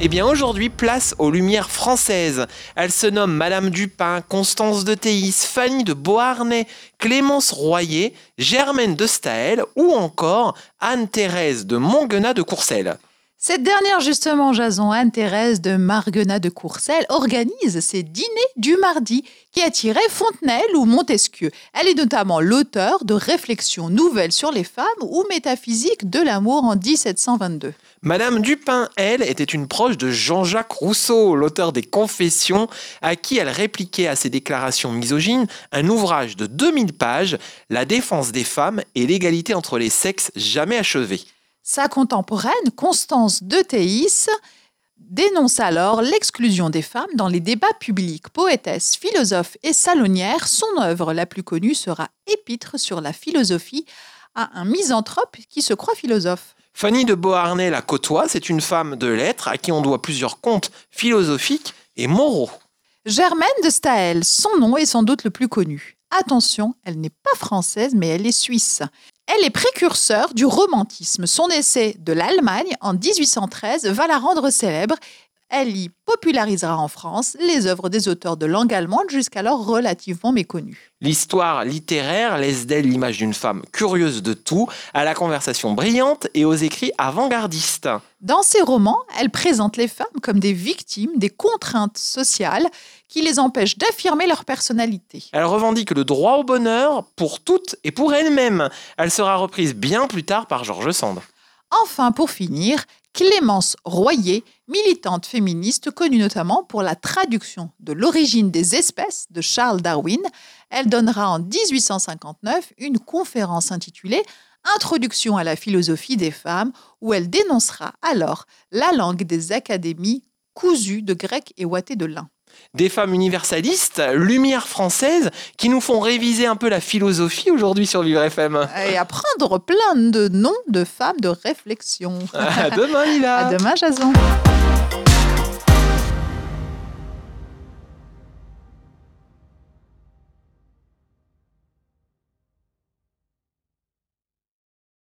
Eh bien aujourd'hui, place aux lumières françaises. Elles se nomment Madame Dupin, Constance de Théis, Fanny de Beauharnais, Clémence Royer, Germaine de Staël ou encore Anne-Thérèse de Monguenat de Courcelles. Cette dernière, justement, Jason Anne-Thérèse de Marguenat de Courcelles, organise ses dîners du mardi qui attiraient Fontenelle ou Montesquieu. Elle est notamment l'auteur de Réflexions nouvelles sur les femmes ou Métaphysique de l'amour en 1722. Madame Dupin, elle, était une proche de Jean-Jacques Rousseau, l'auteur des Confessions, à qui elle répliquait à ses déclarations misogynes un ouvrage de 2000 pages, La défense des femmes et l'égalité entre les sexes jamais achevé. Sa contemporaine, Constance de Théis, dénonce alors l'exclusion des femmes dans les débats publics. Poétesse, philosophe et salonnière, son œuvre la plus connue sera Épître sur la philosophie à un misanthrope qui se croit philosophe. Fanny de Beauharnais la côtoie, c'est une femme de lettres à qui on doit plusieurs contes philosophiques et moraux. Germaine de Staël, son nom est sans doute le plus connu. Attention, elle n'est pas française, mais elle est suisse. Elle est précurseur du romantisme. Son essai de l'Allemagne en 1813 va la rendre célèbre. Elle y popularisera en France les œuvres des auteurs de langue allemande jusqu'alors relativement méconnus. L'histoire littéraire laisse d'elle l'image d'une femme curieuse de tout, à la conversation brillante et aux écrits avant-gardistes. Dans ses romans, elle présente les femmes comme des victimes des contraintes sociales qui les empêchent d'affirmer leur personnalité. Elle revendique le droit au bonheur pour toutes et pour elle-même. Elle sera reprise bien plus tard par George Sand. Enfin, pour finir, Clémence Royer, militante féministe connue notamment pour la traduction de L'origine des espèces de Charles Darwin. Elle donnera en 1859 une conférence intitulée Introduction à la philosophie des femmes, où elle dénoncera alors la langue des académies cousues de grec et ouatées de lin des femmes universalistes, lumière française, qui nous font réviser un peu la philosophie aujourd'hui sur Vivre FM. Et apprendre plein de noms de femmes de réflexion. À demain, Lila. À demain, Jason.